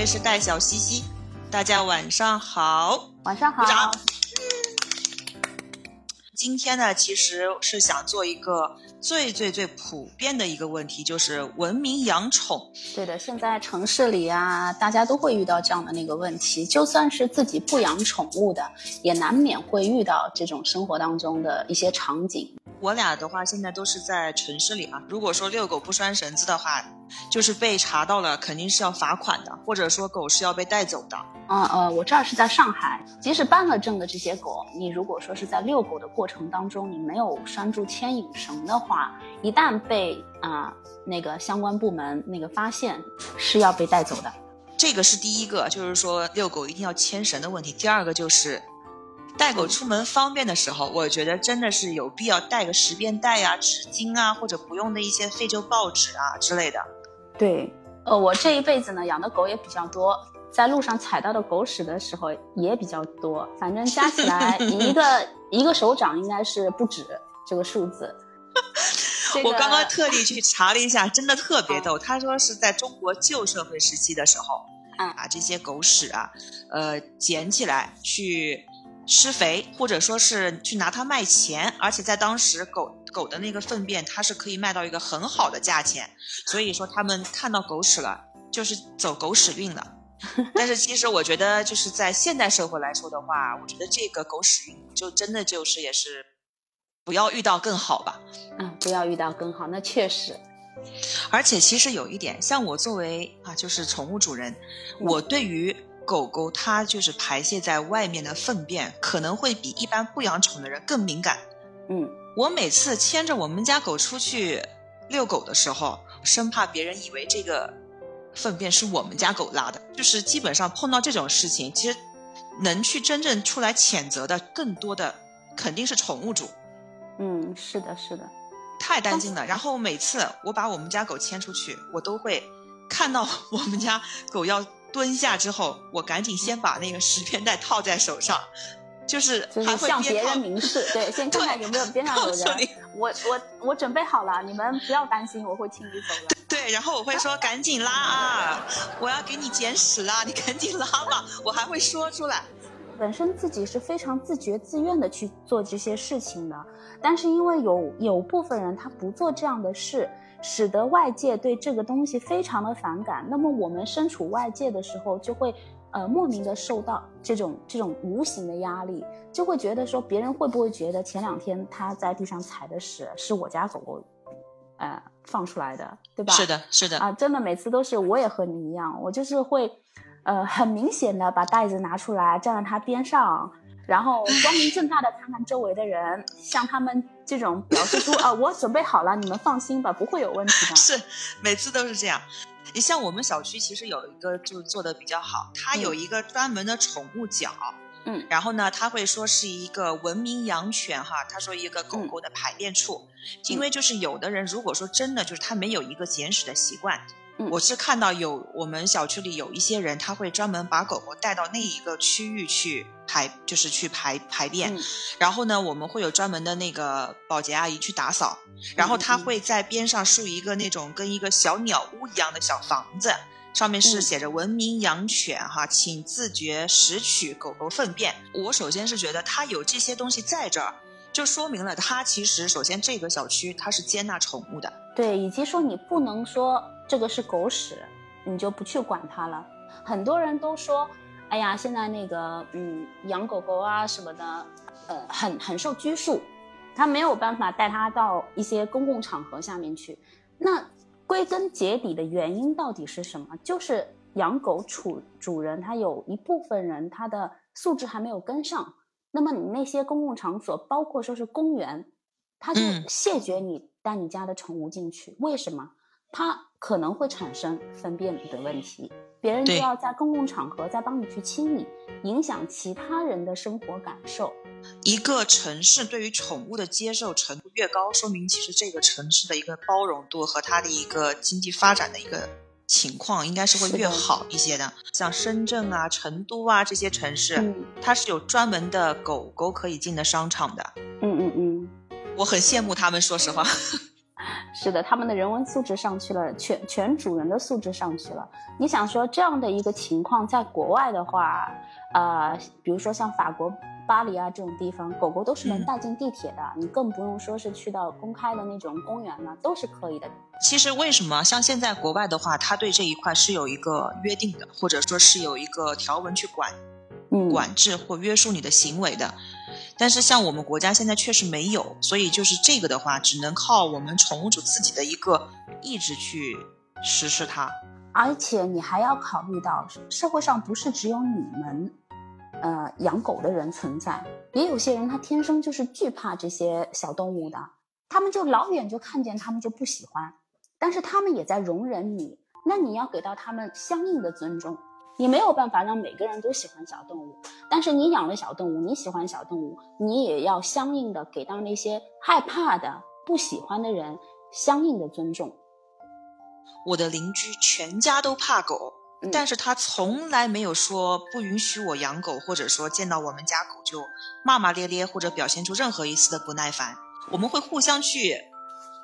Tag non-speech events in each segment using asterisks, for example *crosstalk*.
位是戴小西西，大家晚上好，晚上好。鼓掌。今天呢，其实是想做一个最最最普遍的一个问题，就是文明养宠。对的，现在城市里啊，大家都会遇到这样的那个问题。就算是自己不养宠物的，也难免会遇到这种生活当中的一些场景。我俩的话，现在都是在城市里嘛。如果说遛狗不拴绳子的话，就是被查到了，肯定是要罚款的，或者说狗是要被带走的。嗯呃，我这儿是在上海，即使办了证的这些狗，你如果说是在遛狗的过程当中，你没有拴住牵引绳的话，一旦被啊、那个相关部门那个发现，是要被带走的。这个是第一个，就是说遛狗一定要牵绳的问题。第二个就是带狗出门方便的时候，我觉得真的是有必要带个十便袋呀、纸巾啊，或者不用的一些废旧报纸啊之类的。对，呃，我这一辈子呢养的狗也比较多，在路上踩到的狗屎的时候也比较多，反正加起来 *laughs* 一个一个手掌应该是不止这个数字。*laughs* 这个我刚刚特地去查了一下，真的特别逗。他说是在中国旧社会时期的时候，嗯把这些狗屎啊，呃，捡起来去施肥，或者说是去拿它卖钱，而且在当时狗狗的那个粪便，它是可以卖到一个很好的价钱，所以说他们看到狗屎了，就是走狗屎运了。*laughs* 但是其实我觉得，就是在现代社会来说的话，我觉得这个狗屎运就真的就是也是不要遇到更好吧。嗯，不要遇到更好，那确实，而且其实有一点，像我作为啊，就是宠物主人，我对于狗狗它就是排泄在外面的粪便，可能会比一般不养宠的人更敏感。嗯，我每次牵着我们家狗出去遛狗的时候，生怕别人以为这个粪便是我们家狗拉的，就是基本上碰到这种事情，其实能去真正出来谴责的，更多的肯定是宠物主。嗯，是的，是的，太担心了。然后每次我把我们家狗牵出去，我都会看到 *laughs* 我们家狗要蹲下之后，我赶紧先把那个十片袋套在手上，就是还就是向会边套别人明示，对，先 *laughs* 看看有没有边上有人，我我我准备好了，你们不要担心，我会请你走的。对，然后我会说赶紧拉啊，我要给你捡屎啦，你赶紧拉吧，我还会说出来。本身自己是非常自觉自愿的去做这些事情的，但是因为有有部分人他不做这样的事，使得外界对这个东西非常的反感。那么我们身处外界的时候，就会呃莫名的受到这种这种无形的压力，就会觉得说别人会不会觉得前两天他在地上踩的屎是我家狗狗，呃放出来的，对吧？是的，是的，啊，真的每次都是我也和你一样，我就是会，呃，很明显的把袋子拿出来站在他边上，然后光明正大的看看周围的人，向他们这种表示出啊，我准备好了，你们放心吧，不会有问题的。是每次都是这样。你像我们小区其实有一个就是做的比较好，它有一个专门的宠物角。嗯然后呢，他会说是一个文明养犬哈，他说一个狗狗的排便处，因为就是有的人如果说真的就是他没有一个捡屎的习惯，嗯我是看到有我们小区里有一些人他会专门把狗狗带到那一个区域去排，就是去排排便，嗯然后呢，我们会有专门的那个保洁阿姨去打扫，然后她嗯会在边上竖一个那种跟一个小鸟屋一样的小房子，上面是嗯写着“文明养犬”哈，请自觉拾取狗狗粪便。我首先是觉得他有这些东西在这儿，就说明了它其实首先这个小区它是接纳宠物的。对，以及说你不能说这个是狗屎，你就不去管它了。很多人都说，哎呀，现在那个嗯养狗狗啊什么的，呃，很很受拘束，他没有办法带它到一些公共场合下面去。那归根结底的原因到底是什么？就是养狗主主人他有一部分人他的素质还没有跟上。那么你那些公共场所，包括说是公园，他就嗯谢绝你带你家的宠物进去。为什么？它可能会产生粪便的问题，别人就要在公共场合再帮你去清理，影响其他人的生活感受。一个城市对于宠物的接受程度越高，说明其实这个城市的一个包容度和它的一个经济发展的一个情况应该是会越好一些的。像深圳啊、成都啊这些城市，嗯它是有专门的狗狗可以进的商场的。嗯嗯嗯，我很羡慕他们，说实话。是的，他们的人文素质上去了，全全主人的素质上去了。你想说这样的一个情况，在国外的话，呃，比如说像法国巴黎啊这种地方，狗狗都是能带进地铁的，你更不用说是去到公开的那种公园了，都是可以的。其实为什么像现在国外的话，它对这一块是有一个约定的，或者说是有一个条文去管，管制或约束你的行为的。但是像我们国家现在确实没有，所以就是这个的话，只能靠我们宠物主自己的一个意志去实施它。而且你还要考虑到，社会上不是只有你们，呃，养狗的人存在，也有些人他天生就是惧怕这些小动物的，他们就老远就看见他们就不喜欢，但是他们也在容忍你，那你要给到他们相应的尊重。你没有办法让每个人都喜欢小动物，但是你养了小动物，你喜欢小动物，你也要相应的给到那些害怕的、不喜欢的人相应的尊重。我的邻居全家都怕狗，但是他从来没有说不允许我养狗，或者说见到我们家狗就骂骂咧咧，或者表现出任何一丝的不耐烦。我们会互相去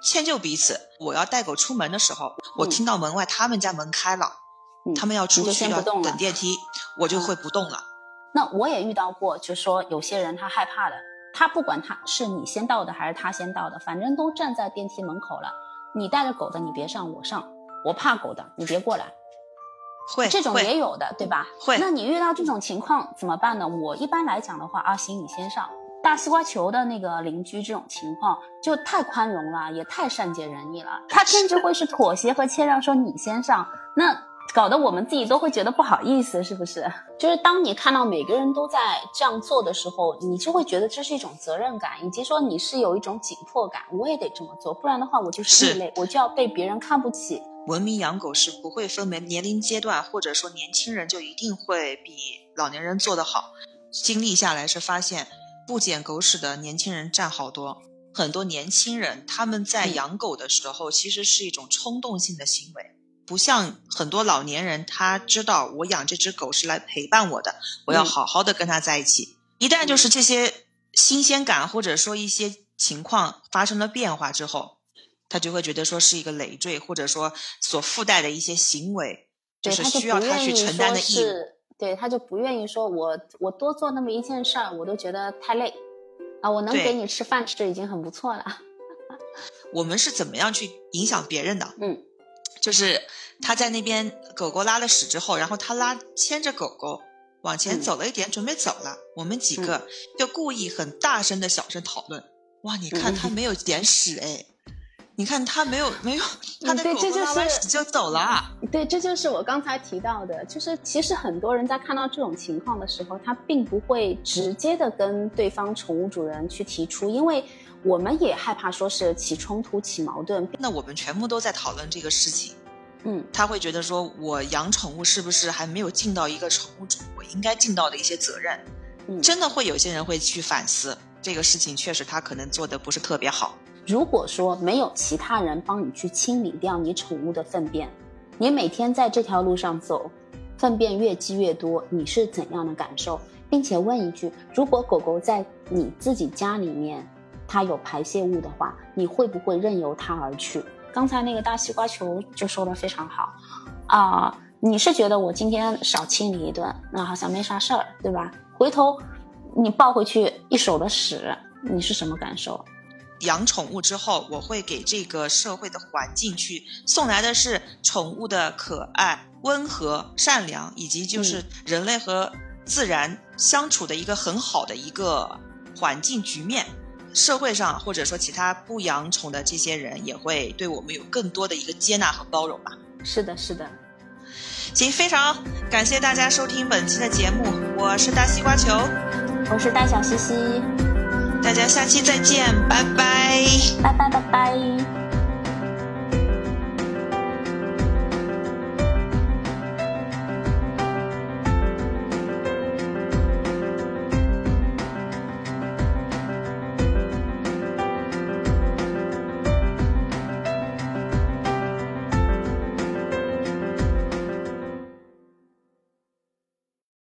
迁就彼此。我要带狗出门的时候，我听到门外他们家门开了。他们要出去要等电梯，我就会不动了。那我也遇到过，就说有些人他害怕的，他不管他是你先到的还是他先到的，反正都站在电梯门口了。你带着狗的，你别上，我上。我怕狗的，你别过来。会这种也有的，对吧？会。那你遇到这种情况怎么办呢？我一般来讲的话，啊行，你先上。大西瓜球的那个邻居这种情况就太宽容了，也太善解人意了。他甚至会是妥协和谦让，说你先上。那。搞得我们自己都会觉得不好意思，是不是？就是当你看到每个人都在这样做的时候，你就会觉得这是一种责任感，以及说你是有一种紧迫感，我也得这么做，不然的话我就是异类，我就要被别人看不起。文明养狗是不会分为年龄阶段，或者说年轻人就一定会比老年人做得好。经历下来是发现，不捡狗屎的年轻人占好多。很多年轻人他们在养狗的时候，其实是一种冲动性的行为。不像很多老年人，他知道我养这只狗是来陪伴我的，我要好好的跟它在一起。一旦就是这些新鲜感或者说一些情况发生了变化之后，他就会觉得说是一个累赘，或者说所附带的一些行为，就是需要他去承担的义务。对，他就不愿意说，我我多做那么一件事儿，我都觉得太累啊！我能给你吃饭吃已经很不错了。*laughs* 我们是怎么样去影响别人的？嗯。就是他在那边狗狗拉了屎之后，然后他拉牵着狗狗往前走了一点，准备走了。我们几个就故意很大声的小声讨论：哇，你看他没有捡屎哎，你看他没有没有 *laughs* 他的狗狗拉完屎就走了。对，这就是我刚才提到的，就是其实很多人在看到这种情况的时候，他并不会直接的跟对方宠物主人去提出，因为。我们也害怕说是起冲突、起矛盾。那我们全部都在讨论这个事情。嗯，他会觉得说，我养宠物是不是还没有尽到一个宠物主我应该尽到的一些责任？嗯，真的会有些人会去反思这个事情，确实他可能做的不是特别好。如果说没有其他人帮你去清理掉你宠物的粪便，你每天在这条路上走，粪便越积越多，你是怎样的感受？并且问一句：如果狗狗在你自己家里面？它有排泄物的话，你会不会任由它而去？刚才那个大西瓜球就说的非常好，啊，你是觉得我今天少亲你一顿，那好像没啥事儿，对吧？回头你抱回去一手的屎，你是什么感受？养宠物之后，我会给这个社会的环境去送来的是宠物的可爱、温和、善良，以及就是人类和自然相处的一个很好的一个环境局面。社会上或者说其他不养宠的这些人，也会对我们有更多的一个接纳和包容吧。是的，是的。行，非常感谢大家收听本期的节目，我是大西瓜球，我是大小西西，大家下期再见，拜拜，拜拜拜拜。